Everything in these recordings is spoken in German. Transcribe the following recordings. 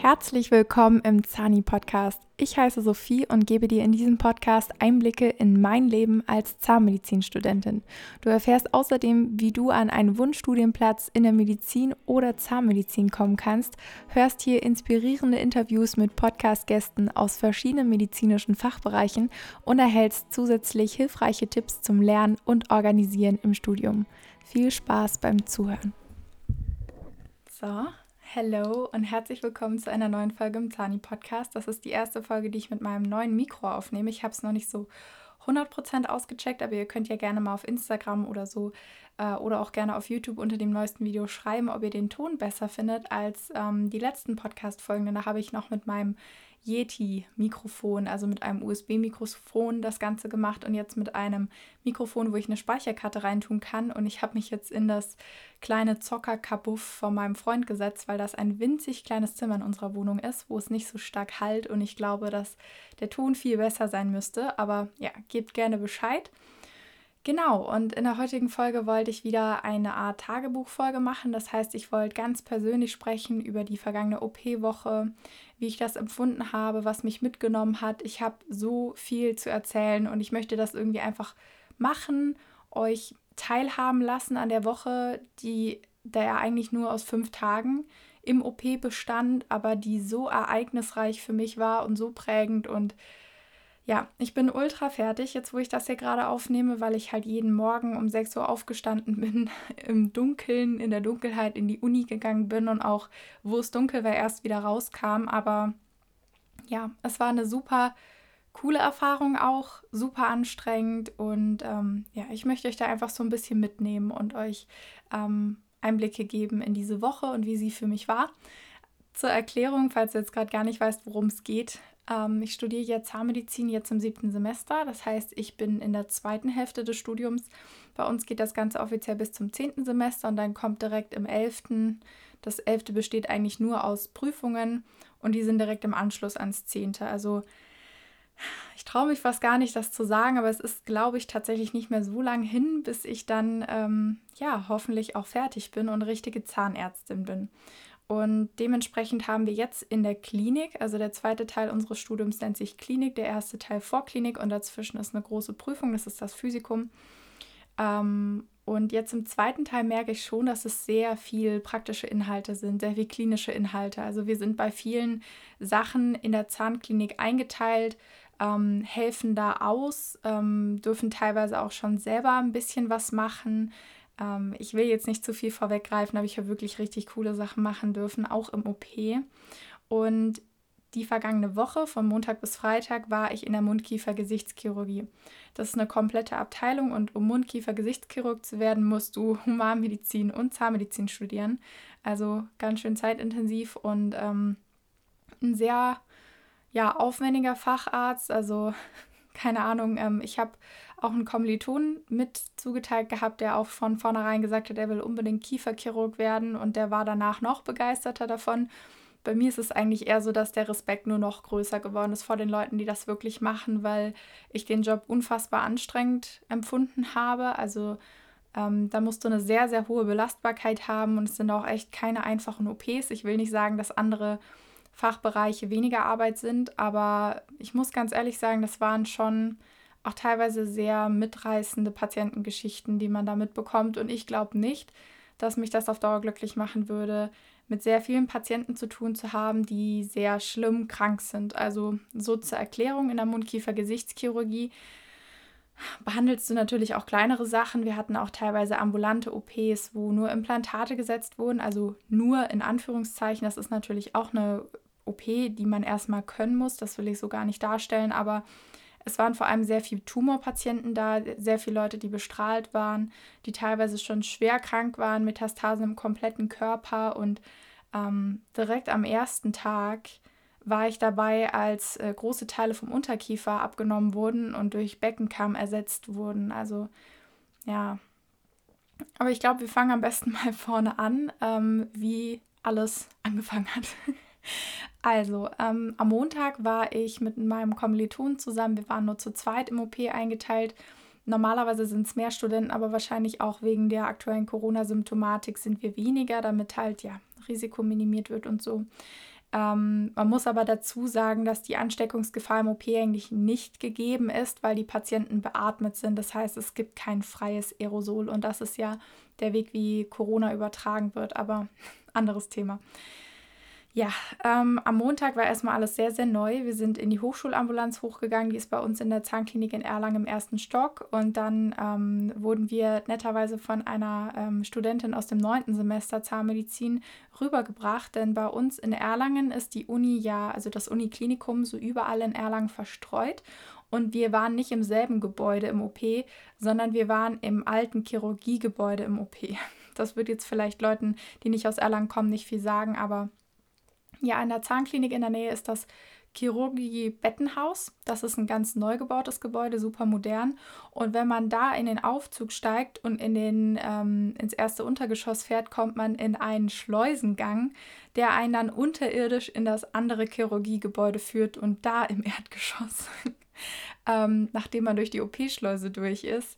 Herzlich willkommen im Zani Podcast. Ich heiße Sophie und gebe dir in diesem Podcast Einblicke in mein Leben als Zahnmedizinstudentin. Du erfährst außerdem, wie du an einen Wunschstudienplatz in der Medizin oder Zahnmedizin kommen kannst, hörst hier inspirierende Interviews mit Podcast-Gästen aus verschiedenen medizinischen Fachbereichen und erhältst zusätzlich hilfreiche Tipps zum Lernen und Organisieren im Studium. Viel Spaß beim Zuhören. So, Hallo und herzlich willkommen zu einer neuen Folge im Zani Podcast. Das ist die erste Folge, die ich mit meinem neuen Mikro aufnehme. Ich habe es noch nicht so 100% ausgecheckt, aber ihr könnt ja gerne mal auf Instagram oder so äh, oder auch gerne auf YouTube unter dem neuesten Video schreiben, ob ihr den Ton besser findet als ähm, die letzten Podcast-Folgen. Da habe ich noch mit meinem Yeti-Mikrofon, also mit einem USB-Mikrofon das Ganze gemacht und jetzt mit einem Mikrofon, wo ich eine Speicherkarte reintun kann. Und ich habe mich jetzt in das kleine Zockerkabuff von meinem Freund gesetzt, weil das ein winzig kleines Zimmer in unserer Wohnung ist, wo es nicht so stark halt und ich glaube, dass der Ton viel besser sein müsste. Aber ja, gebt gerne Bescheid. Genau, und in der heutigen Folge wollte ich wieder eine Art Tagebuchfolge machen. Das heißt, ich wollte ganz persönlich sprechen über die vergangene OP-Woche, wie ich das empfunden habe, was mich mitgenommen hat. Ich habe so viel zu erzählen und ich möchte das irgendwie einfach machen, euch teilhaben lassen an der Woche, die da ja eigentlich nur aus fünf Tagen im OP bestand, aber die so ereignisreich für mich war und so prägend und ja, ich bin ultra fertig, jetzt wo ich das hier gerade aufnehme, weil ich halt jeden Morgen um 6 Uhr aufgestanden bin, im Dunkeln, in der Dunkelheit in die Uni gegangen bin und auch, wo es dunkel war, erst wieder rauskam. Aber ja, es war eine super coole Erfahrung auch, super anstrengend und ähm, ja, ich möchte euch da einfach so ein bisschen mitnehmen und euch ähm, Einblicke geben in diese Woche und wie sie für mich war. Zur Erklärung, falls du jetzt gerade gar nicht weißt, worum es geht. Ähm, ich studiere jetzt Zahnmedizin jetzt im siebten Semester. Das heißt, ich bin in der zweiten Hälfte des Studiums. Bei uns geht das Ganze offiziell bis zum zehnten Semester und dann kommt direkt im elften. Das elfte besteht eigentlich nur aus Prüfungen und die sind direkt im Anschluss ans zehnte. Also ich traue mich fast gar nicht, das zu sagen, aber es ist, glaube ich, tatsächlich nicht mehr so lang hin, bis ich dann ähm, ja hoffentlich auch fertig bin und richtige Zahnärztin bin. Und dementsprechend haben wir jetzt in der Klinik, also der zweite Teil unseres Studiums nennt sich Klinik, der erste Teil Vorklinik und dazwischen ist eine große Prüfung, das ist das Physikum. Ähm, und jetzt im zweiten Teil merke ich schon, dass es sehr viel praktische Inhalte sind, sehr viel klinische Inhalte. Also wir sind bei vielen Sachen in der Zahnklinik eingeteilt, ähm, helfen da aus, ähm, dürfen teilweise auch schon selber ein bisschen was machen. Ähm, ich will jetzt nicht zu viel vorweggreifen, aber ich habe wirklich richtig coole Sachen machen dürfen, auch im OP. Und die vergangene Woche, von Montag bis Freitag, war ich in der Mundkiefer-Gesichtschirurgie. Das ist eine komplette Abteilung und um Mundkiefer-Gesichtschirurg zu werden, musst du Humanmedizin und Zahnmedizin studieren. Also ganz schön zeitintensiv und ähm, ein sehr ja, aufwendiger Facharzt. Also keine Ahnung, ähm, ich habe auch einen Kommiliton mit zugeteilt gehabt, der auch von vornherein gesagt hat, er will unbedingt Kieferchirurg werden und der war danach noch begeisterter davon. Bei mir ist es eigentlich eher so, dass der Respekt nur noch größer geworden ist vor den Leuten, die das wirklich machen, weil ich den Job unfassbar anstrengend empfunden habe. Also ähm, da musst du eine sehr, sehr hohe Belastbarkeit haben und es sind auch echt keine einfachen OPs. Ich will nicht sagen, dass andere Fachbereiche weniger Arbeit sind, aber ich muss ganz ehrlich sagen, das waren schon auch teilweise sehr mitreißende Patientengeschichten, die man da mitbekommt. Und ich glaube nicht, dass mich das auf Dauer glücklich machen würde, mit sehr vielen Patienten zu tun zu haben, die sehr schlimm krank sind. Also so zur Erklärung in der Mundkiefer-Gesichtschirurgie behandelst du natürlich auch kleinere Sachen. Wir hatten auch teilweise ambulante OPs, wo nur Implantate gesetzt wurden, also nur in Anführungszeichen. Das ist natürlich auch eine OP, die man erstmal können muss. Das will ich so gar nicht darstellen, aber es waren vor allem sehr viele Tumorpatienten da, sehr viele Leute, die bestrahlt waren, die teilweise schon schwer krank waren, Metastasen im kompletten Körper. Und ähm, direkt am ersten Tag war ich dabei, als äh, große Teile vom Unterkiefer abgenommen wurden und durch Beckenkamm ersetzt wurden. Also ja. Aber ich glaube, wir fangen am besten mal vorne an, ähm, wie alles angefangen hat. Also, ähm, am Montag war ich mit meinem Kommiliton zusammen. Wir waren nur zu zweit im OP eingeteilt. Normalerweise sind es mehr Studenten, aber wahrscheinlich auch wegen der aktuellen Corona-Symptomatik sind wir weniger, damit halt ja Risiko minimiert wird und so. Ähm, man muss aber dazu sagen, dass die Ansteckungsgefahr im OP eigentlich nicht gegeben ist, weil die Patienten beatmet sind. Das heißt, es gibt kein freies Aerosol und das ist ja der Weg, wie Corona übertragen wird, aber anderes Thema. Ja, ähm, am Montag war erstmal alles sehr, sehr neu. Wir sind in die Hochschulambulanz hochgegangen, die ist bei uns in der Zahnklinik in Erlangen im ersten Stock. Und dann ähm, wurden wir netterweise von einer ähm, Studentin aus dem neunten Semester Zahnmedizin rübergebracht, denn bei uns in Erlangen ist die Uni ja, also das Uniklinikum, so überall in Erlangen verstreut. Und wir waren nicht im selben Gebäude im OP, sondern wir waren im alten Chirurgiegebäude im OP. Das wird jetzt vielleicht Leuten, die nicht aus Erlangen kommen, nicht viel sagen, aber ja, in der Zahnklinik in der Nähe ist das Chirurgie Bettenhaus. Das ist ein ganz neu gebautes Gebäude, super modern. Und wenn man da in den Aufzug steigt und in den, ähm, ins erste Untergeschoss fährt, kommt man in einen Schleusengang, der einen dann unterirdisch in das andere Chirurgiegebäude führt und da im Erdgeschoss, ähm, nachdem man durch die OP-Schleuse durch ist,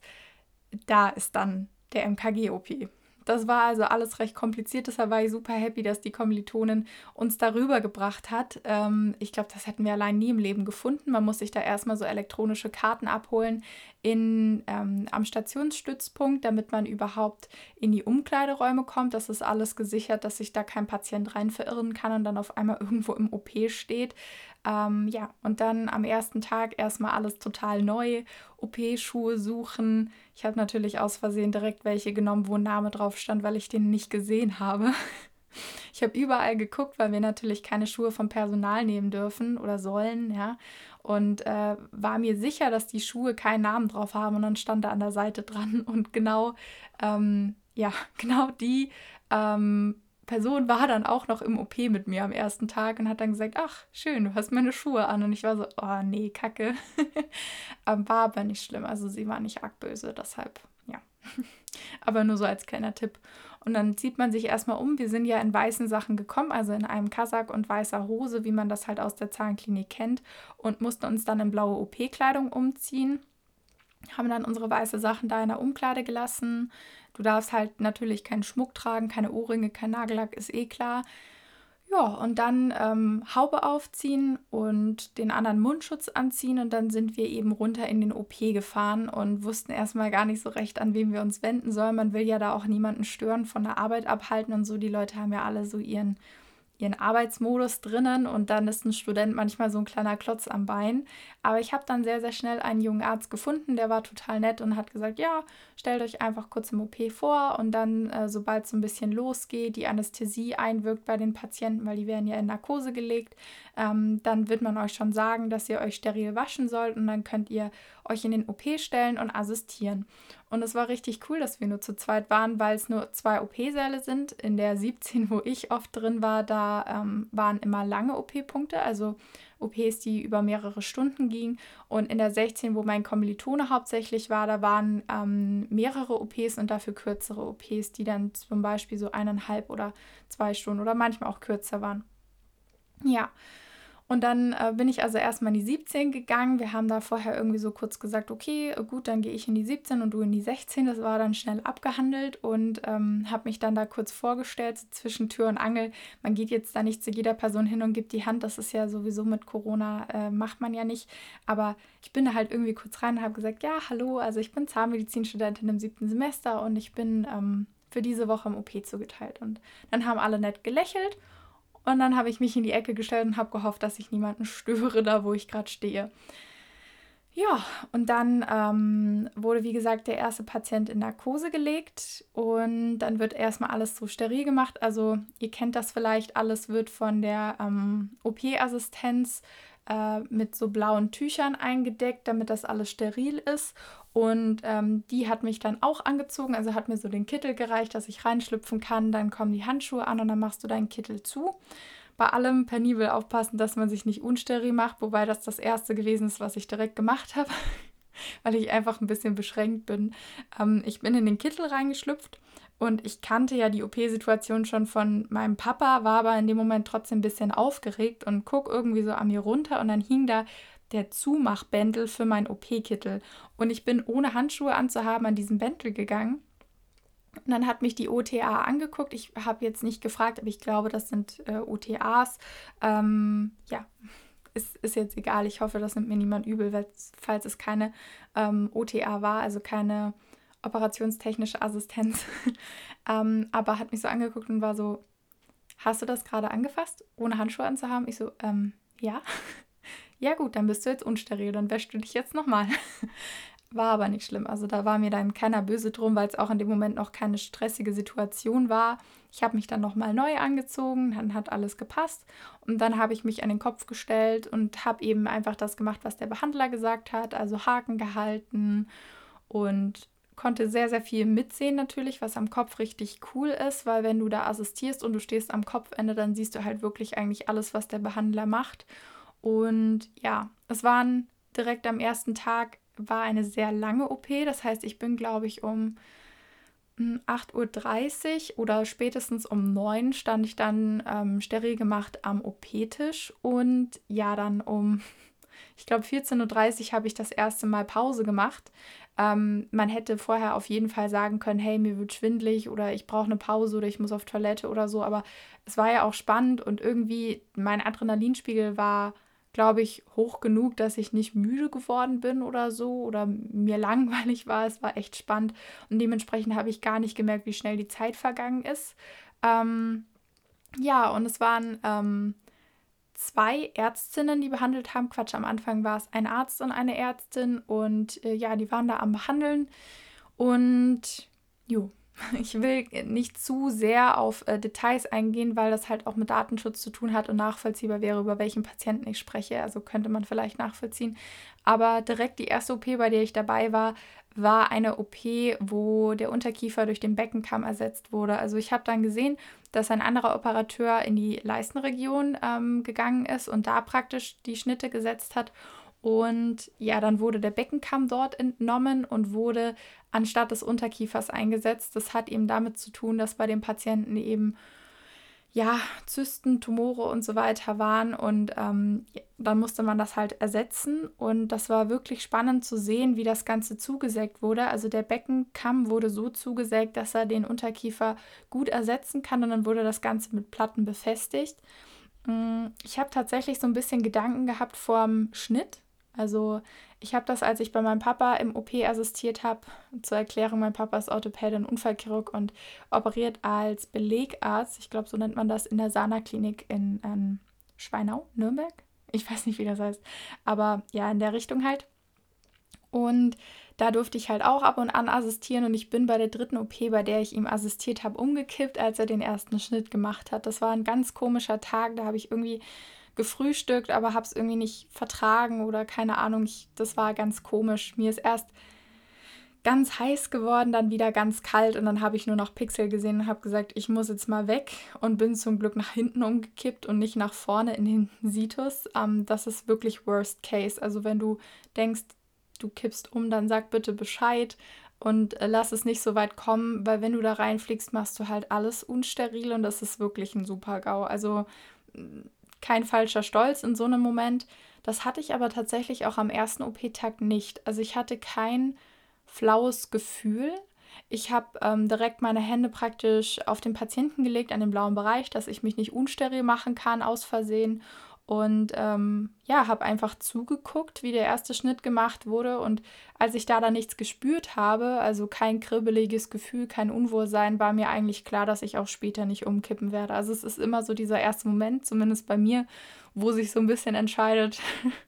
da ist dann der MKG-OP. Das war also alles recht kompliziert. Deshalb war ich super happy, dass die Kommilitonin uns darüber gebracht hat. Ähm, ich glaube, das hätten wir allein nie im Leben gefunden. Man muss sich da erstmal so elektronische Karten abholen in, ähm, am Stationsstützpunkt, damit man überhaupt in die Umkleideräume kommt. Das ist alles gesichert, dass sich da kein Patient rein verirren kann und dann auf einmal irgendwo im OP steht. Ähm, ja, und dann am ersten Tag erstmal alles total neu, OP-Schuhe suchen. Ich habe natürlich aus Versehen direkt welche genommen, wo ein Name drauf stand, weil ich den nicht gesehen habe. Ich habe überall geguckt, weil wir natürlich keine Schuhe vom Personal nehmen dürfen oder sollen, ja. Und äh, war mir sicher, dass die Schuhe keinen Namen drauf haben. Und dann stand da an der Seite dran. Und genau, ähm, ja, genau die ähm, Person war dann auch noch im OP mit mir am ersten Tag und hat dann gesagt, ach, schön, du hast meine Schuhe an. Und ich war so, oh nee, kacke. War aber nicht schlimm. Also sie war nicht arg böse, deshalb, ja. aber nur so als kleiner Tipp. Und dann zieht man sich erstmal um. Wir sind ja in weißen Sachen gekommen, also in einem Kasak und weißer Hose, wie man das halt aus der Zahnklinik kennt, und mussten uns dann in blaue OP-Kleidung umziehen. Haben dann unsere weiße Sachen da in der Umkleide gelassen, Du darfst halt natürlich keinen Schmuck tragen, keine Ohrringe, kein Nagellack, ist eh klar. Ja, und dann ähm, Haube aufziehen und den anderen Mundschutz anziehen und dann sind wir eben runter in den OP gefahren und wussten erstmal gar nicht so recht, an wen wir uns wenden sollen. Man will ja da auch niemanden stören, von der Arbeit abhalten und so. Die Leute haben ja alle so ihren ihren Arbeitsmodus drinnen und dann ist ein Student manchmal so ein kleiner Klotz am Bein. Aber ich habe dann sehr, sehr schnell einen jungen Arzt gefunden, der war total nett und hat gesagt, ja, stellt euch einfach kurz im OP vor und dann, äh, sobald es so ein bisschen losgeht, die Anästhesie einwirkt bei den Patienten, weil die werden ja in Narkose gelegt, ähm, dann wird man euch schon sagen, dass ihr euch steril waschen sollt und dann könnt ihr euch in den OP stellen und assistieren. Und es war richtig cool, dass wir nur zu zweit waren, weil es nur zwei OP-Säle sind. In der 17, wo ich oft drin war, da ähm, waren immer lange OP-Punkte, also OPs, die über mehrere Stunden gingen. Und in der 16, wo mein Kommilitone hauptsächlich war, da waren ähm, mehrere OPs und dafür kürzere OPs, die dann zum Beispiel so eineinhalb oder zwei Stunden oder manchmal auch kürzer waren. Ja, und dann äh, bin ich also erstmal in die 17 gegangen. Wir haben da vorher irgendwie so kurz gesagt, okay, gut, dann gehe ich in die 17 und du in die 16. Das war dann schnell abgehandelt und ähm, habe mich dann da kurz vorgestellt, so zwischen Tür und Angel. Man geht jetzt da nicht zu jeder Person hin und gibt die Hand. Das ist ja sowieso mit Corona, äh, macht man ja nicht. Aber ich bin da halt irgendwie kurz rein und habe gesagt, ja, hallo, also ich bin Zahnmedizinstudentin im siebten Semester und ich bin ähm, für diese Woche im OP zugeteilt. Und dann haben alle nett gelächelt und dann habe ich mich in die Ecke gestellt und habe gehofft, dass ich niemanden störe, da wo ich gerade stehe. Ja, und dann ähm, wurde, wie gesagt, der erste Patient in Narkose gelegt und dann wird erstmal alles so steril gemacht. Also ihr kennt das vielleicht, alles wird von der ähm, OP-Assistenz äh, mit so blauen Tüchern eingedeckt, damit das alles steril ist. Und ähm, die hat mich dann auch angezogen, also hat mir so den Kittel gereicht, dass ich reinschlüpfen kann. Dann kommen die Handschuhe an und dann machst du deinen Kittel zu. Bei allem penibel aufpassen, dass man sich nicht unsteril macht, wobei das das erste gewesen ist, was ich direkt gemacht habe, weil ich einfach ein bisschen beschränkt bin. Ähm, ich bin in den Kittel reingeschlüpft und ich kannte ja die OP-Situation schon von meinem Papa, war aber in dem Moment trotzdem ein bisschen aufgeregt und guck irgendwie so an mir runter und dann hing da der Zumachbändel für mein OP-Kittel. Und ich bin ohne Handschuhe anzuhaben an diesen Bändel gegangen. Und dann hat mich die OTA angeguckt. Ich habe jetzt nicht gefragt, aber ich glaube, das sind äh, OTAs. Ähm, ja, ist, ist jetzt egal. Ich hoffe, das nimmt mir niemand übel, falls es keine ähm, OTA war, also keine operationstechnische Assistenz. ähm, aber hat mich so angeguckt und war so, hast du das gerade angefasst, ohne Handschuhe anzuhaben? Ich so, ähm, ja. ja gut, dann bist du jetzt unsteril, dann wäschst du dich jetzt nochmal. War aber nicht schlimm. Also da war mir dann keiner böse drum, weil es auch in dem Moment noch keine stressige Situation war. Ich habe mich dann nochmal neu angezogen, dann hat alles gepasst und dann habe ich mich an den Kopf gestellt und habe eben einfach das gemacht, was der Behandler gesagt hat, also Haken gehalten und konnte sehr, sehr viel mitsehen natürlich, was am Kopf richtig cool ist, weil wenn du da assistierst und du stehst am Kopfende, dann siehst du halt wirklich eigentlich alles, was der Behandler macht. Und ja, es waren direkt am ersten Tag war eine sehr lange OP. Das heißt, ich bin, glaube ich, um 8.30 Uhr oder spätestens um 9 Uhr stand ich dann ähm, steril gemacht am OP-Tisch. Und ja, dann um, ich glaube, 14.30 Uhr habe ich das erste Mal Pause gemacht. Ähm, man hätte vorher auf jeden Fall sagen können, hey, mir wird schwindlig oder ich brauche eine Pause oder ich muss auf Toilette oder so. Aber es war ja auch spannend und irgendwie mein Adrenalinspiegel war glaube ich, hoch genug, dass ich nicht müde geworden bin oder so oder mir langweilig war. Es war echt spannend und dementsprechend habe ich gar nicht gemerkt, wie schnell die Zeit vergangen ist. Ähm, ja, und es waren ähm, zwei Ärztinnen, die behandelt haben. Quatsch, am Anfang war es ein Arzt und eine Ärztin und äh, ja, die waren da am Behandeln und jo, ich will nicht zu sehr auf äh, Details eingehen, weil das halt auch mit Datenschutz zu tun hat und nachvollziehbar wäre, über welchen Patienten ich spreche. Also könnte man vielleicht nachvollziehen. Aber direkt die erste OP, bei der ich dabei war, war eine OP, wo der Unterkiefer durch den Beckenkamm ersetzt wurde. Also ich habe dann gesehen, dass ein anderer Operateur in die Leistenregion ähm, gegangen ist und da praktisch die Schnitte gesetzt hat. Und ja, dann wurde der Beckenkamm dort entnommen und wurde anstatt des Unterkiefers eingesetzt. Das hat eben damit zu tun, dass bei den Patienten eben ja, Zysten, Tumore und so weiter waren und ähm, dann musste man das halt ersetzen und das war wirklich spannend zu sehen, wie das Ganze zugesägt wurde. Also der Beckenkamm wurde so zugesägt, dass er den Unterkiefer gut ersetzen kann und dann wurde das Ganze mit Platten befestigt. Mm, ich habe tatsächlich so ein bisschen Gedanken gehabt vorm Schnitt, also ich habe das, als ich bei meinem Papa im OP assistiert habe, zur Erklärung, mein Papa ist Orthopäde und Unfallchirurg und operiert als Belegarzt, ich glaube, so nennt man das, in der Sana-Klinik in ähm, Schweinau, Nürnberg. Ich weiß nicht, wie das heißt, aber ja, in der Richtung halt. Und da durfte ich halt auch ab und an assistieren und ich bin bei der dritten OP, bei der ich ihm assistiert habe, umgekippt, als er den ersten Schnitt gemacht hat. Das war ein ganz komischer Tag, da habe ich irgendwie gefrühstückt, aber habe es irgendwie nicht vertragen oder keine Ahnung. Ich, das war ganz komisch. Mir ist erst ganz heiß geworden, dann wieder ganz kalt und dann habe ich nur noch Pixel gesehen und habe gesagt, ich muss jetzt mal weg und bin zum Glück nach hinten umgekippt und nicht nach vorne in den Situs. Ähm, das ist wirklich Worst Case. Also wenn du denkst, du kippst um, dann sag bitte Bescheid und äh, lass es nicht so weit kommen, weil wenn du da reinfliegst, machst du halt alles unsteril und das ist wirklich ein super GAU. Also kein falscher Stolz in so einem Moment. Das hatte ich aber tatsächlich auch am ersten OP-Tag nicht. Also ich hatte kein flaues Gefühl. Ich habe ähm, direkt meine Hände praktisch auf den Patienten gelegt, an den blauen Bereich, dass ich mich nicht unsteril machen kann aus Versehen. Und ähm, ja, habe einfach zugeguckt, wie der erste Schnitt gemacht wurde. Und als ich da dann nichts gespürt habe, also kein kribbeliges Gefühl, kein Unwohlsein, war mir eigentlich klar, dass ich auch später nicht umkippen werde. Also es ist immer so dieser erste Moment, zumindest bei mir, wo sich so ein bisschen entscheidet,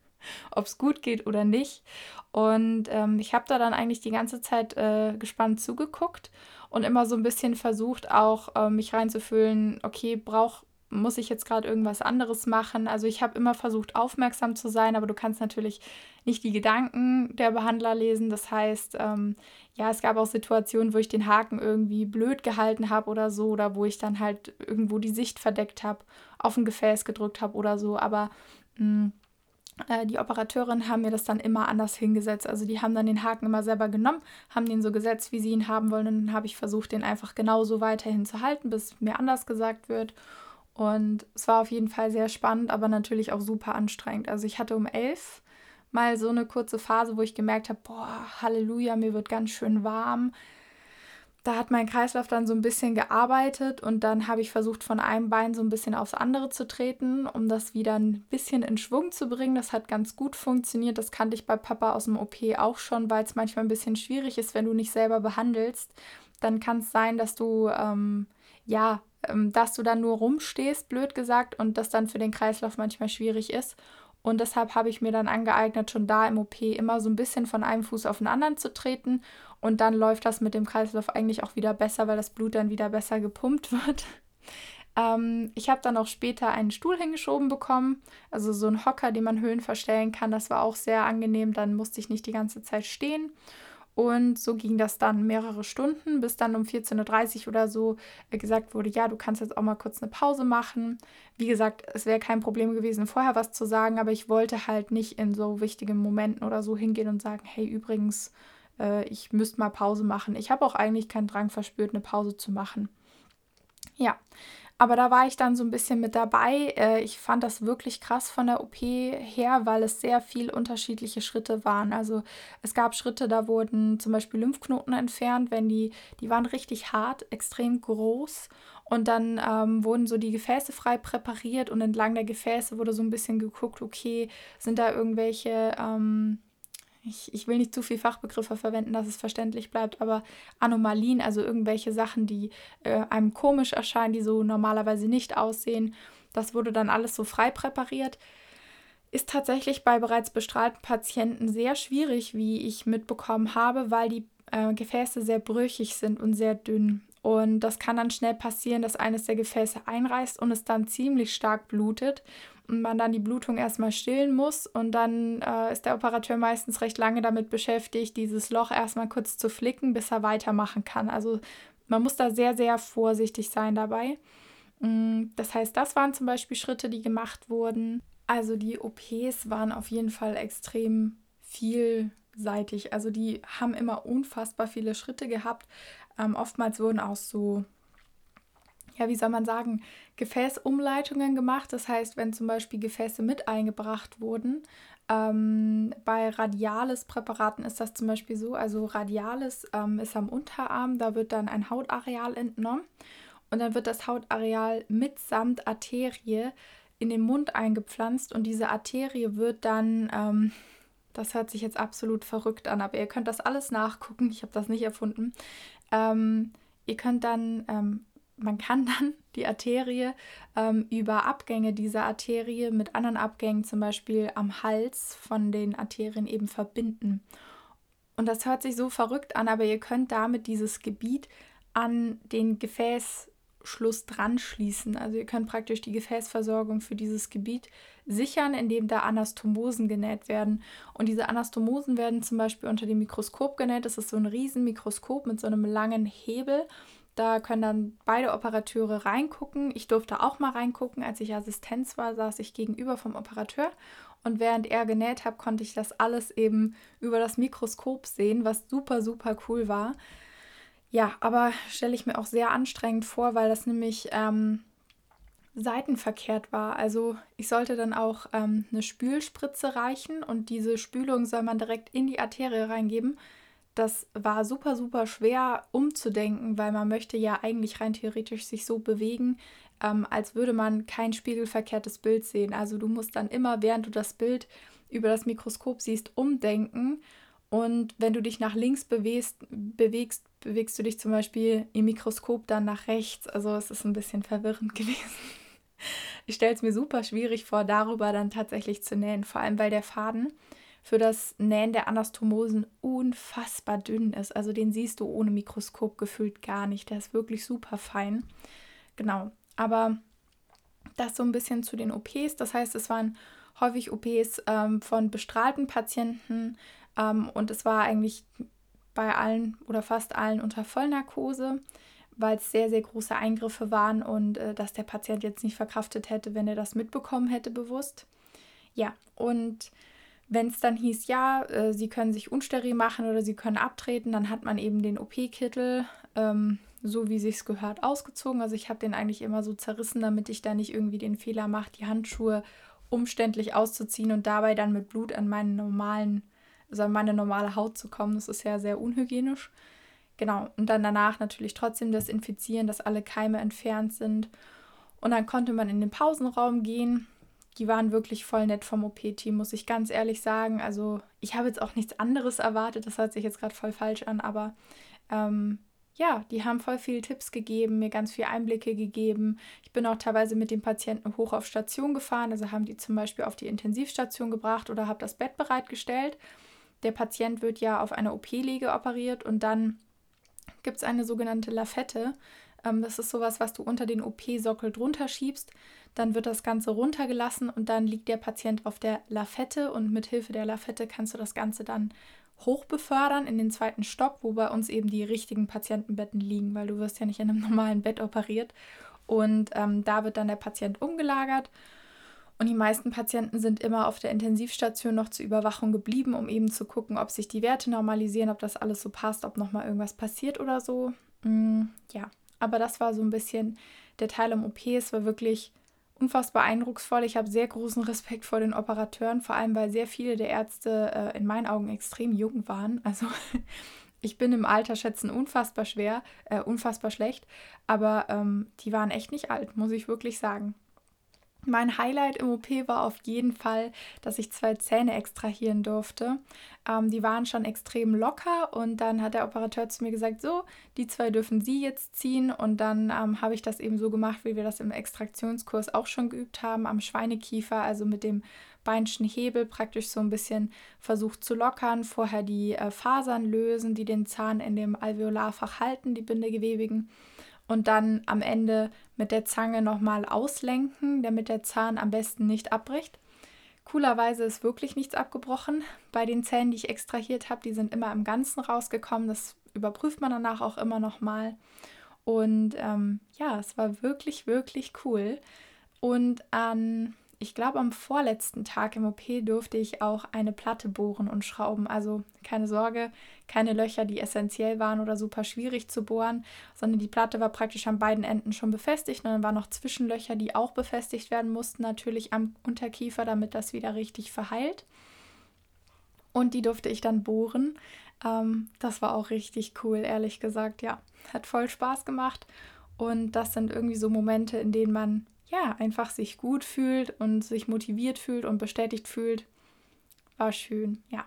ob es gut geht oder nicht. Und ähm, ich habe da dann eigentlich die ganze Zeit äh, gespannt zugeguckt und immer so ein bisschen versucht, auch äh, mich reinzufühlen, okay, braucht muss ich jetzt gerade irgendwas anderes machen? Also ich habe immer versucht, aufmerksam zu sein, aber du kannst natürlich nicht die Gedanken der Behandler lesen. Das heißt, ähm, ja, es gab auch Situationen, wo ich den Haken irgendwie blöd gehalten habe oder so, oder wo ich dann halt irgendwo die Sicht verdeckt habe, auf ein Gefäß gedrückt habe oder so. Aber mh, mm, äh, die Operateurinnen haben mir das dann immer anders hingesetzt. Also die haben dann den Haken immer selber genommen, haben den so gesetzt, wie sie ihn haben wollen. Und dann habe ich versucht, den einfach genauso weiterhin zu halten, bis mir anders gesagt wird. Und es war auf jeden Fall sehr spannend, aber natürlich auch super anstrengend. Also ich hatte um elf mal so eine kurze Phase, wo ich gemerkt habe, boah, Halleluja, mir wird ganz schön warm. da hat mein Kreislauf dann so ein bisschen gearbeitet und dann habe ich versucht, von einem Bein so ein bisschen aufs andere zu treten, um das wieder ein bisschen in Schwung zu bringen. Das hat ganz gut funktioniert. Das kannte ich bei Papa aus dem OP auch schon, weil es manchmal ein bisschen schwierig ist, wenn du nicht selber behandelst. Dann kann es sein, dass du, ähm, ja, dass du dann nur rumstehst, blöd gesagt, und das dann für den Kreislauf manchmal schwierig ist. Und deshalb habe ich mir dann angeeignet, schon da im OP immer so ein bisschen von einem Fuß auf den anderen zu treten und dann läuft das mit dem Kreislauf eigentlich auch wieder besser, weil das Blut dann wieder besser gepumpt wird. ähm, ich habe dann auch später einen Stuhl hingeschoben bekommen, also so einen Hocker, den man Höhen verstellen kann. Das war auch sehr angenehm. Dann musste ich nicht die ganze Zeit stehen. Und so ging das dann mehrere Stunden, bis dann um 14.30 Uhr oder so äh, gesagt wurde, ja, du kannst jetzt auch mal kurz eine Pause machen. Wie gesagt, es wäre kein Problem gewesen, vorher was zu sagen, aber ich wollte halt nicht in so wichtigen Momenten oder so hingehen und sagen, hey, übrigens, äh, ich müsste mal Pause machen. Ich habe auch eigentlich keinen Drang verspürt, eine Pause zu machen. Ja, aber da war ich dann so ein bisschen mit dabei. Äh, ich fand das wirklich krass von der OP her, weil es sehr viel unterschiedliche Schritte waren. Also es gab Schritte, da wurden zum Beispiel Lymphknoten entfernt, wenn die, die waren richtig hart, extrem groß. Und dann ähm, wurden so die Gefäße frei präpariert und entlang der Gefäße wurde so ein bisschen geguckt, okay, sind da irgendwelche ähm, ich, ich will nicht zu viel Fachbegriffe verwenden, dass es verständlich bleibt, aber Anomalien, also irgendwelche Sachen, die äh, einem komisch erscheinen, die so normalerweise nicht aussehen, das wurde dann alles so frei präpariert. Ist tatsächlich bei bereits bestrahlten Patienten sehr schwierig, wie ich mitbekommen habe, weil die äh, Gefäße sehr brüchig sind und sehr dünn. Und das kann dann schnell passieren, dass eines der Gefäße einreißt und es dann ziemlich stark blutet man dann die Blutung erstmal stillen muss und dann äh, ist der Operateur meistens recht lange damit beschäftigt, dieses Loch erstmal kurz zu flicken, bis er weitermachen kann. Also man muss da sehr, sehr vorsichtig sein dabei. Mm, das heißt, das waren zum Beispiel Schritte, die gemacht wurden. Also die OPs waren auf jeden Fall extrem vielseitig. Also die haben immer unfassbar viele Schritte gehabt. Ähm, oftmals wurden auch so ja, wie soll man sagen, Gefäßumleitungen gemacht. Das heißt, wenn zum Beispiel Gefäße mit eingebracht wurden, ähm, bei Radialis-Präparaten ist das zum Beispiel so. Also Radialis ähm, ist am Unterarm, da wird dann ein Hautareal entnommen und dann wird das Hautareal mitsamt Arterie in den Mund eingepflanzt und diese Arterie wird dann, ähm, das hört sich jetzt absolut verrückt an, aber ihr könnt das alles nachgucken, ich habe das nicht erfunden. Ähm, ihr könnt dann ähm, man kann dann die Arterie ähm, über Abgänge dieser Arterie mit anderen Abgängen, zum Beispiel am Hals von den Arterien eben verbinden. Und das hört sich so verrückt an, aber ihr könnt damit dieses Gebiet an den Gefäßschluss dran schließen. Also ihr könnt praktisch die Gefäßversorgung für dieses Gebiet sichern, indem da Anastomosen genäht werden. Und diese Anastomosen werden zum Beispiel unter dem Mikroskop genäht. Das ist so ein Riesenmikroskop mit so einem langen Hebel. Da können dann beide Operateure reingucken. Ich durfte auch mal reingucken. Als ich Assistenz war, saß ich gegenüber vom Operateur. Und während er genäht hat, konnte ich das alles eben über das Mikroskop sehen, was super, super cool war. Ja, aber stelle ich mir auch sehr anstrengend vor, weil das nämlich ähm, seitenverkehrt war. Also ich sollte dann auch ähm, eine Spülspritze reichen und diese Spülung soll man direkt in die Arterie reingeben das war super, super schwer umzudenken, weil man möchte ja eigentlich rein theoretisch sich so bewegen, ähm, als würde man kein spiegelverkehrtes Bild sehen. Also du musst dann immer, während du das Bild über das Mikroskop siehst, umdenken. Und wenn du dich nach links bewegst, bewegst, bewegst du dich zum Beispiel im Mikroskop dann nach rechts. Also es ist ein bisschen verwirrend gewesen. Ich stelle es mir super schwierig vor, darüber dann tatsächlich zu nähen. Vor allem, weil der Faden für das Nähen der Anastomosen unfassbar dünn ist. Also den siehst du ohne Mikroskop gefühlt gar nicht. Der ist wirklich super fein. Genau. Aber das so ein bisschen zu den OPs. Das heißt, es waren häufig OPs ähm, von bestrahlten Patienten ähm, und es war eigentlich bei allen oder fast allen unter Vollnarkose, weil es sehr, sehr große Eingriffe waren und äh, dass der Patient jetzt nicht verkraftet hätte, wenn er das mitbekommen hätte bewusst. Ja, und wenn es dann hieß, ja, äh, sie können sich unsteril machen oder sie können abtreten, dann hat man eben den OP-Kittel, ähm, so wie sich's gehört, ausgezogen. Also ich habe den eigentlich immer so zerrissen, damit ich da nicht irgendwie den Fehler mache, die Handschuhe umständlich auszuziehen und dabei dann mit Blut an meinen normalen, also an meine normale Haut zu kommen. Das ist ja sehr unhygienisch. genau, und dann danach natürlich trotzdem desinfizieren, dass alle Keime entfernt sind. Und dann konnte man in den Pausenraum gehen. Die waren wirklich voll nett vom OP-Team, muss ich ganz ehrlich sagen. Also ich habe jetzt auch nichts anderes erwartet, das hört sich jetzt gerade voll falsch an, aber ähm, ja, die haben voll viele Tipps gegeben, mir ganz viele Einblicke gegeben. Ich bin auch teilweise mit den Patienten hoch auf Station gefahren, also haben die zum Beispiel auf die Intensivstation gebracht oder habe das Bett bereitgestellt. Der Patient wird ja auf einer OP-Liege operiert und dann gibt es eine sogenannte Lafette. Ähm, das ist sowas, was du unter den OP-Sockel drunter schiebst. Dann wird das Ganze runtergelassen und dann liegt der Patient auf der Lafette und mit Hilfe der Lafette kannst du das Ganze dann hochbefördern in den zweiten Stock, wo bei uns eben die richtigen Patientenbetten liegen, weil du wirst ja nicht in einem normalen Bett operiert. Und ähm, da wird dann der Patient umgelagert. Und die meisten Patienten sind immer auf der Intensivstation noch zur Überwachung geblieben, um eben zu gucken, ob sich die Werte normalisieren, ob das alles so passt, ob nochmal irgendwas passiert oder so. Mm, ja, aber das war so ein bisschen der Teil im OP. Es war wirklich unfassbar eindrucksvoll. Ich habe sehr großen Respekt vor den Operateuren, vor allem weil sehr viele der Ärzte äh, in meinen Augen extrem jung waren. Also ich bin im Alter schätzen unfassbar schwer, äh, unfassbar schlecht, aber ähm, die waren echt nicht alt, muss ich wirklich sagen. Mein Highlight im OP war auf jeden Fall, dass ich zwei Zähne extrahieren durfte. Ähm, die waren schon extrem locker und dann hat der Operateur zu mir gesagt, so, die zwei dürfen Sie jetzt ziehen. Und dann ähm, habe ich das eben so gemacht, wie wir das im Extraktionskurs auch schon geübt haben, am Schweinekiefer, also mit dem Beinschen Hebel praktisch so ein bisschen versucht zu lockern, vorher die äh, Fasern lösen, die den Zahn in dem Alveolarfach halten, die bindegewebigen und dann am Ende mit der Zange nochmal auslenken, damit der Zahn am besten nicht abbricht. Coolerweise ist wirklich nichts abgebrochen. Bei den Zähnen, die ich extrahiert habe, die sind immer im Ganzen rausgekommen. Das überprüft man danach auch immer nochmal. Und ähm, ja, es war wirklich, wirklich cool. Und an ich glaube, am vorletzten Tag im OP durfte ich auch eine Platte bohren und schrauben. Also keine Sorge, keine Löcher, die essentiell waren oder super schwierig zu bohren, sondern die Platte war praktisch an beiden Enden schon befestigt und dann waren noch Zwischenlöcher, die auch befestigt werden mussten, natürlich am Unterkiefer, damit das wieder richtig verheilt. Und die durfte ich dann bohren. Ähm, das war auch richtig cool, ehrlich gesagt. Ja, hat voll Spaß gemacht. Und das sind irgendwie so Momente, in denen man ja, einfach sich gut fühlt und sich motiviert fühlt und bestätigt fühlt. War schön, ja.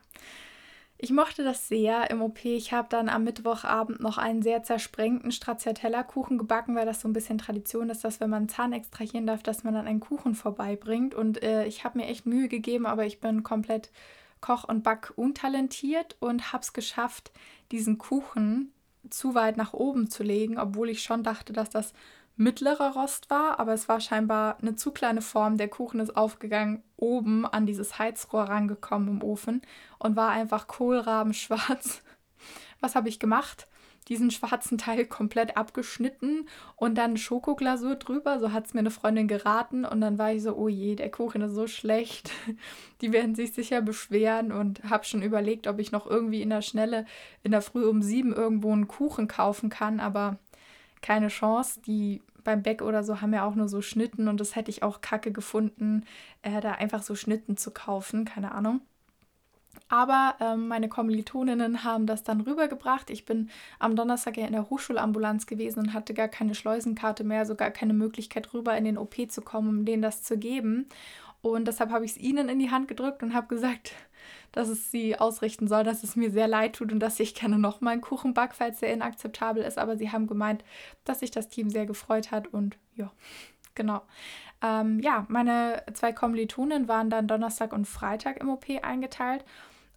Ich mochte das sehr im OP. Ich habe dann am Mittwochabend noch einen sehr zersprengten Stracciatella-Kuchen gebacken, weil das so ein bisschen Tradition ist, dass wenn man Zahn extrahieren darf, dass man dann einen Kuchen vorbeibringt. Und äh, ich habe mir echt Mühe gegeben, aber ich bin komplett Koch- und Back untalentiert und habe es geschafft, diesen Kuchen zu weit nach oben zu legen, obwohl ich schon dachte, dass das mittlerer Rost war, aber es war scheinbar eine zu kleine Form. Der Kuchen ist aufgegangen, oben an dieses Heizrohr rangekommen im Ofen und war einfach kohlrabenschwarz. Was habe ich gemacht? Diesen schwarzen Teil komplett abgeschnitten und dann Schokoglasur drüber. So hat es mir eine Freundin geraten. Und dann war ich so, oh je, der Kuchen ist so schlecht. Die werden sich sicher beschweren und habe schon überlegt, ob ich noch irgendwie in der Schnelle in der Früh um sieben irgendwo einen Kuchen kaufen kann. Aber keine Chance. Die beim Beck oder so haben ja auch nur so Schnitten und das hätte ich auch kacke gefunden, äh, da einfach so Schnitten zu kaufen, keine Ahnung. Aber ähm, meine Kommilitoninnen haben das dann rübergebracht. Ich bin am Donnerstag ja in der Hochschulambulanz gewesen und hatte gar keine Schleusenkarte mehr, sogar keine Möglichkeit rüber in den OP zu kommen, um denen das zu geben. Und deshalb habe ich es ihnen in die Hand gedrückt und habe gesagt, dass es sie ausrichten soll, dass es mir sehr leid tut und dass ich gerne noch mal einen Kuchen back, falls der inakzeptabel ist. Aber sie haben gemeint, dass sich das Team sehr gefreut hat und ja, genau. Ähm, ja, meine zwei Kommilitonen waren dann Donnerstag und Freitag im OP eingeteilt.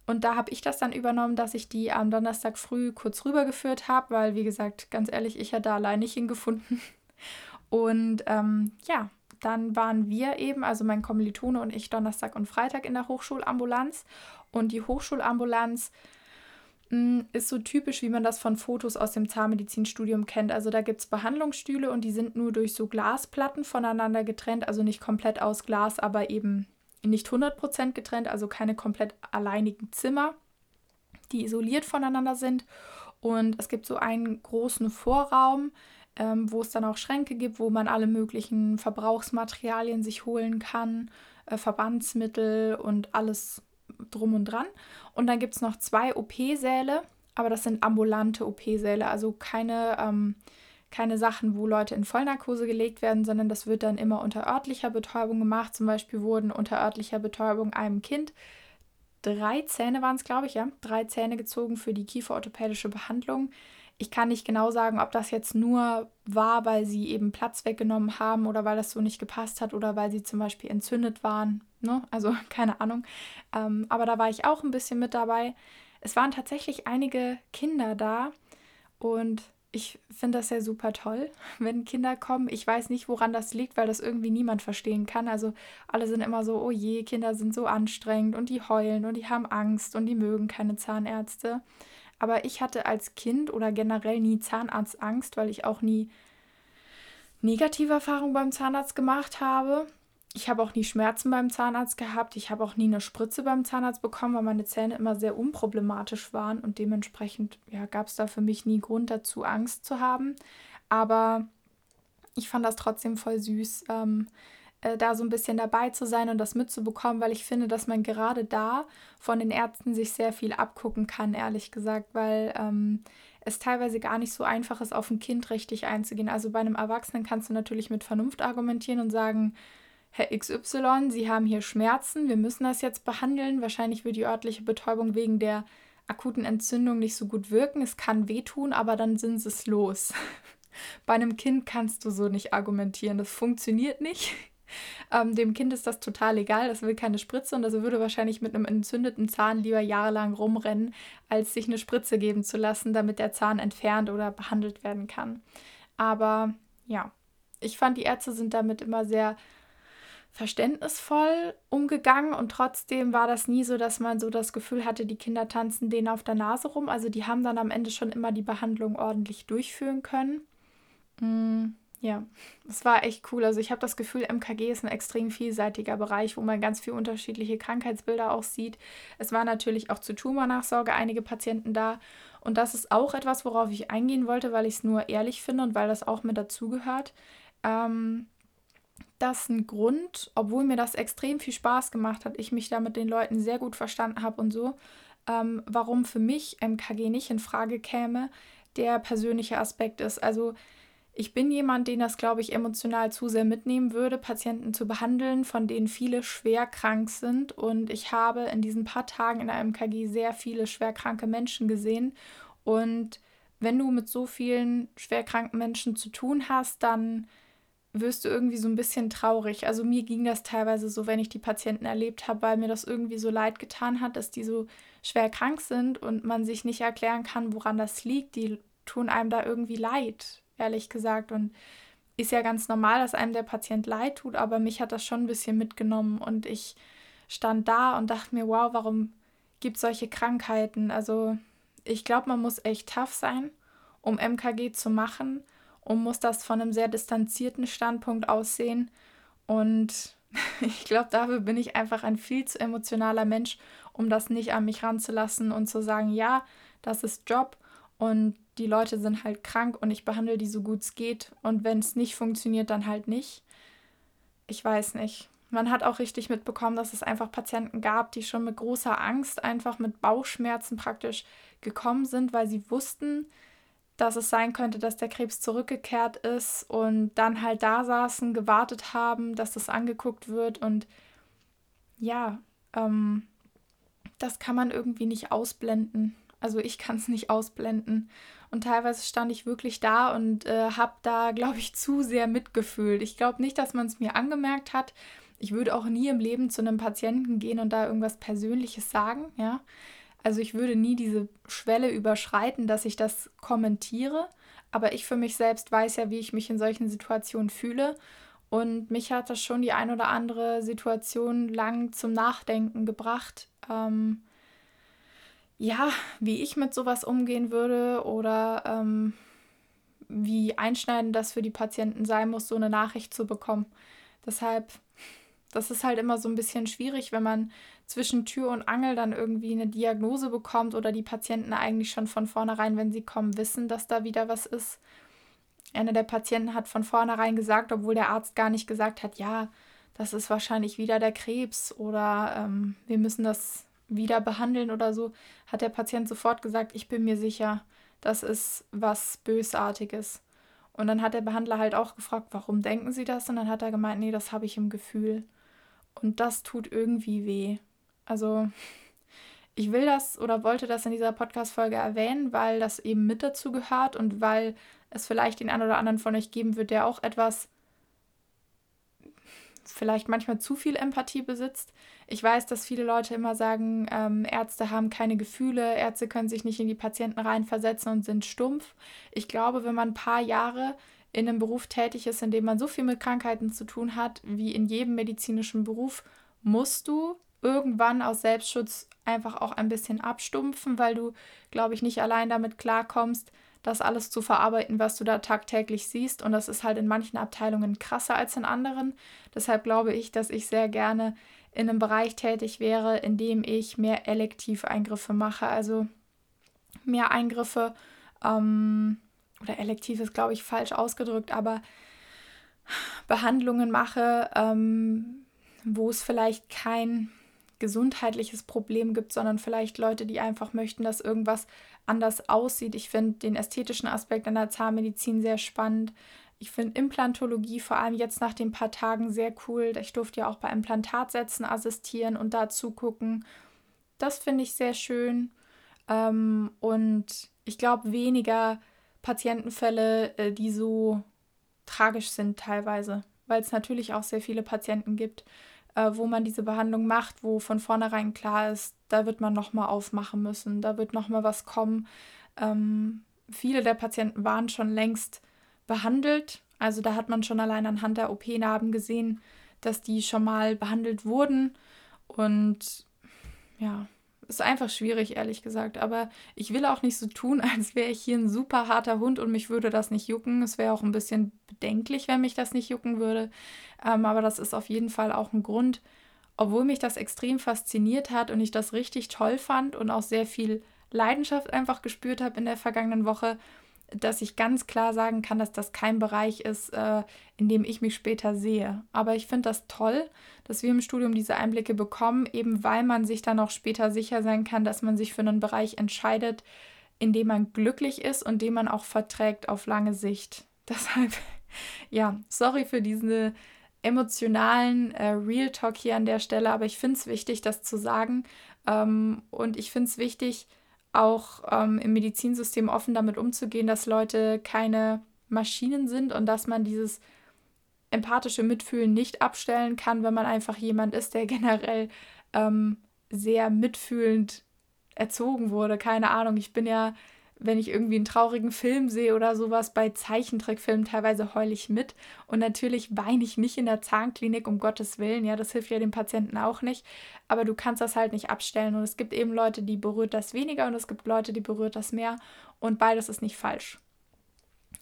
Und da habe ich das dann übernommen, dass ich die am Donnerstag früh kurz rübergeführt habe, weil, wie gesagt, ganz ehrlich, ich hätte da allein nicht hingefunden. Und ähm, ja, dann waren wir eben, also mein Kommilitone und ich, Donnerstag und Freitag in der Hochschulambulanz. Und die Hochschulambulanz mh, hm, ist so typisch, wie man das von Fotos aus dem Zahnmedizinstudium kennt. Also da gibt es Behandlungsstühle und die sind nur durch so Glasplatten voneinander getrennt, also nicht komplett aus Glas, aber eben nicht 100% getrennt, also keine komplett alleinigen Zimmer, die isoliert voneinander sind. Und es gibt so einen großen Vorraum, ähm, wo es dann auch Schränke gibt, wo man alle möglichen Verbrauchsmaterialien sich holen kann, äh, Verbandsmittel und alles drum und dran. Und dann gibt es noch zwei OP-Säle, aber das sind ambulante OP-Säle, also keine, ähm, keine Sachen, wo Leute in Vollnarkose gelegt werden, sondern das wird dann immer unter örtlicher Betäubung gemacht. Zum Beispiel wurden unter örtlicher Betäubung einem Kind drei Zähne waren es, glaube ich, ja, drei Zähne gezogen für die kieferorthopädische Behandlung. Ich kann nicht genau sagen, ob das jetzt nur war, weil sie eben Platz weggenommen haben oder weil das so nicht gepasst hat oder weil sie zum Beispiel entzündet waren. Ne? Also keine Ahnung. Ähm, aber da war ich auch ein bisschen mit dabei. Es waren tatsächlich einige Kinder da und ich finde das ja super toll, wenn Kinder kommen. Ich weiß nicht, woran das liegt, weil das irgendwie niemand verstehen kann. Also alle sind immer so, oh je, Kinder sind so anstrengend und die heulen und die haben Angst und die mögen keine Zahnärzte. Aber ich hatte als Kind oder generell nie Zahnarztangst, weil ich auch nie negative Erfahrungen beim Zahnarzt gemacht habe ich habe auch nie Schmerzen beim Zahnarzt gehabt. Ich habe auch nie eine Spritze beim Zahnarzt bekommen, weil meine Zähne immer sehr unproblematisch waren und dementsprechend ja, gab es da für mich nie Grund dazu, Angst zu haben. Aber ich fand das trotzdem voll süß, ähm, äh, da so ein bisschen dabei zu sein und das mitzubekommen, weil ich finde, dass man gerade da von den Ärzten sich sehr viel abgucken kann, ehrlich gesagt, weil ähm, es teilweise gar nicht so einfach ist, auf ein Kind richtig einzugehen. Also bei einem Erwachsenen kannst du natürlich mit Vernunft argumentieren und sagen, Herr XY, Sie haben hier Schmerzen, wir müssen das jetzt behandeln. Wahrscheinlich wird die örtliche Betäubung wegen der akuten Entzündung nicht so gut wirken. Es kann wehtun, aber dann sind sie es los. Bei einem Kind kannst du so nicht argumentieren. Das funktioniert nicht. Ähm, dem Kind ist das total egal, das will keine Spritze und das würde wahrscheinlich mit einem entzündeten Zahn lieber jahrelang rumrennen, als sich eine Spritze geben zu lassen, damit der Zahn entfernt oder behandelt werden kann. Aber ja, ich fand, die Ärzte sind damit immer sehr verständnisvoll umgegangen und trotzdem war das nie so, dass man so das Gefühl hatte, die Kinder tanzen denen auf der Nase rum. Also die haben dann am Ende schon immer die Behandlung ordentlich durchführen können. Mm, ja, es war echt cool. Also ich habe das Gefühl, MKG ist ein extrem vielseitiger Bereich, wo man ganz viele unterschiedliche Krankheitsbilder auch sieht. Es war natürlich auch zur Tumornachsorge einige Patienten da. Und das ist auch etwas, worauf ich eingehen wollte, weil ich es nur ehrlich finde und weil das auch mit dazugehört. Ähm, das ein Grund, obwohl mir das extrem viel Spaß gemacht hat, ich mich da mit den Leuten sehr gut verstanden habe und so, ähm, warum für mich MKG nicht in Frage käme, der persönliche Aspekt ist. Also ich bin jemand, den das, glaube ich, emotional zu sehr mitnehmen würde, Patienten zu behandeln, von denen viele schwer krank sind. Und ich habe in diesen paar Tagen in der MKG sehr viele schwerkranke Menschen gesehen. Und wenn du mit so vielen schwerkranken Menschen zu tun hast, dann wirst du irgendwie so ein bisschen traurig. Also mir ging das teilweise so, wenn ich die Patienten erlebt habe, weil mir das irgendwie so leid getan hat, dass die so schwer krank sind und man sich nicht erklären kann, woran das liegt. Die tun einem da irgendwie leid, ehrlich gesagt. Und ist ja ganz normal, dass einem der Patient leid tut, aber mich hat das schon ein bisschen mitgenommen und ich stand da und dachte mir, wow, warum gibt es solche Krankheiten? Also ich glaube, man muss echt tough sein, um MKG zu machen und muss das von einem sehr distanzierten Standpunkt aussehen. Und ich glaube, dafür bin ich einfach ein viel zu emotionaler Mensch, um das nicht an mich ranzulassen und zu sagen, ja, das ist Job und die Leute sind halt krank und ich behandle die so gut es geht. Und wenn es nicht funktioniert, dann halt nicht. Ich weiß nicht. Man hat auch richtig mitbekommen, dass es einfach Patienten gab, die schon mit großer Angst, einfach mit Bauchschmerzen praktisch gekommen sind, weil sie wussten, dass es sein könnte, dass der Krebs zurückgekehrt ist und dann halt da saßen, gewartet haben, dass das angeguckt wird und ja, ähm, das kann man irgendwie nicht ausblenden. Also ich kann es nicht ausblenden. Und teilweise stand ich wirklich da und äh, habe da, glaube ich, zu sehr mitgefühlt. Ich glaube nicht, dass man es mir angemerkt hat. Ich würde auch nie im Leben zu einem Patienten gehen und da irgendwas Persönliches sagen, ja. Also ich würde nie diese Schwelle überschreiten, dass ich das kommentiere, aber ich für mich selbst weiß ja, wie ich mich in solchen Situationen fühle. Und mich hat das schon die ein oder andere Situation lang zum Nachdenken gebracht. Ähm, ja, wie ich mit sowas umgehen würde oder ähm, wie einschneidend das für die Patienten sein muss, so eine Nachricht zu bekommen. Deshalb das ist halt immer so ein bisschen schwierig, wenn man zwischen Tür und Angel dann irgendwie eine Diagnose bekommt oder die Patienten eigentlich schon von vornherein, wenn sie kommen, wissen, dass da wieder was ist. Einer der Patienten hat von vornherein gesagt, obwohl der Arzt gar nicht gesagt hat, ja, das ist wahrscheinlich wieder der Krebs oder ähm, wir müssen das wieder behandeln oder so, hat der Patient sofort gesagt, ich bin mir sicher, das ist was Bösartiges. Und dann hat der Behandler halt auch gefragt, warum denken Sie das? Und dann hat er gemeint, nee, das habe ich im Gefühl. Und das tut irgendwie weh. Also ich will das oder wollte das in dieser Podcast-Folge erwähnen, weil das eben mit dazu gehört und weil es vielleicht den einen oder anderen von euch geben wird, der auch etwas vielleicht manchmal zu viel Empathie besitzt. Ich weiß, dass viele Leute immer sagen, ähm, Ärzte haben keine Gefühle, Ärzte können sich nicht in die Patienten reinversetzen und sind stumpf. Ich glaube, wenn man ein paar Jahre in einem Beruf tätig ist, in dem man so viel mit Krankheiten zu tun hat, wie in jedem medizinischen Beruf, musst du irgendwann aus Selbstschutz einfach auch ein bisschen abstumpfen, weil du, glaube ich, nicht allein damit klarkommst, das alles zu verarbeiten, was du da tagtäglich siehst. Und das ist halt in manchen Abteilungen krasser als in anderen. Deshalb glaube ich, dass ich sehr gerne in einem Bereich tätig wäre, in dem ich mehr Elektiveingriffe mache. Also mehr Eingriffe, ähm, oder elektiv ist, glaube ich, falsch ausgedrückt, aber Behandlungen mache, ähm, wo es vielleicht kein gesundheitliches Problem gibt, sondern vielleicht Leute, die einfach möchten, dass irgendwas anders aussieht. Ich finde den ästhetischen Aspekt an der Zahnmedizin sehr spannend. Ich finde Implantologie vor allem jetzt nach den paar Tagen sehr cool. Ich durfte ja auch bei Implantatsätzen assistieren und da zugucken. Das finde ich sehr schön. Ähm, und ich glaube weniger Patientenfälle, äh, die so tragisch sind teilweise, weil es natürlich auch sehr viele Patienten gibt, äh, wo man diese Behandlung macht, wo von vornherein klar ist, da wird man nochmal aufmachen müssen, da wird nochmal was kommen. Ähm, viele der Patienten waren schon längst behandelt. Also da hat man schon allein anhand der OP-Narben gesehen, dass die schon mal behandelt wurden. Und ja, ist einfach schwierig, ehrlich gesagt. Aber ich will auch nicht so tun, als wäre ich hier ein super harter Hund und mich würde das nicht jucken. Es wäre auch ein bisschen bedenklich, wenn mich das nicht jucken würde. Ähm, aber das ist auf jeden Fall auch ein Grund, obwohl mich das extrem fasziniert hat und ich das richtig toll fand und auch sehr viel Leidenschaft einfach gespürt habe in der vergangenen Woche, dass ich ganz klar sagen kann, dass das kein Bereich ist, äh, in dem ich mich später sehe. Aber ich finde das toll, dass wir im Studium diese Einblicke bekommen, eben weil man sich dann auch später sicher sein kann, dass man sich für einen Bereich entscheidet, in dem man glücklich ist und den man auch verträgt auf lange Sicht. Deshalb, ja, sorry für diesen emotionalen äh, Real Talk hier an der Stelle, aber ich finde es wichtig, das zu sagen. Ähm, und ich finde es wichtig, auch ähm, im Medizinsystem offen damit umzugehen, dass Leute keine Maschinen sind und dass man dieses empathische Mitfühlen nicht abstellen kann, wenn man einfach jemand ist, der generell ähm, sehr mitfühlend erzogen wurde. Keine Ahnung, ich bin ja wenn ich irgendwie einen traurigen Film sehe oder sowas, bei Zeichentrickfilmen teilweise heule ich mit. Und natürlich weine ich nicht in der Zahnklinik, um Gottes Willen. Ja, das hilft ja dem Patienten auch nicht. Aber du kannst das halt nicht abstellen. Und es gibt eben Leute, die berührt das weniger und es gibt Leute, die berührt das mehr. Und beides ist nicht falsch.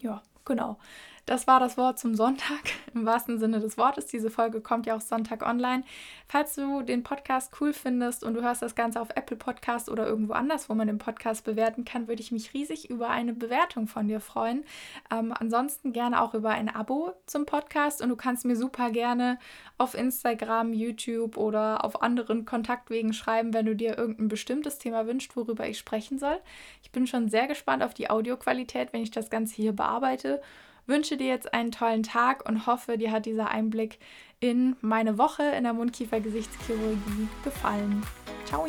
Ja, genau. Das war das Wort zum Sonntag im wahrsten Sinne des Wortes. Diese Folge kommt ja auch Sonntag online. Falls du den Podcast cool findest und du hörst das Ganze auf Apple Podcast oder irgendwo anders, wo man den Podcast bewerten kann, würde ich mich riesig über eine Bewertung von dir freuen. Ähm, ansonsten gerne auch über ein Abo zum Podcast und du kannst mir super gerne auf Instagram, YouTube oder auf anderen Kontaktwegen schreiben, wenn du dir irgendein bestimmtes Thema wünschst, worüber ich sprechen soll. Ich bin schon sehr gespannt auf die Audioqualität, wenn ich das Ganze hier bearbeite wünsche dir jetzt einen tollen Tag und hoffe, dir hat dieser Einblick in meine Woche in der Mundkiefer-Gesichtschirurgie gefallen. Ciao!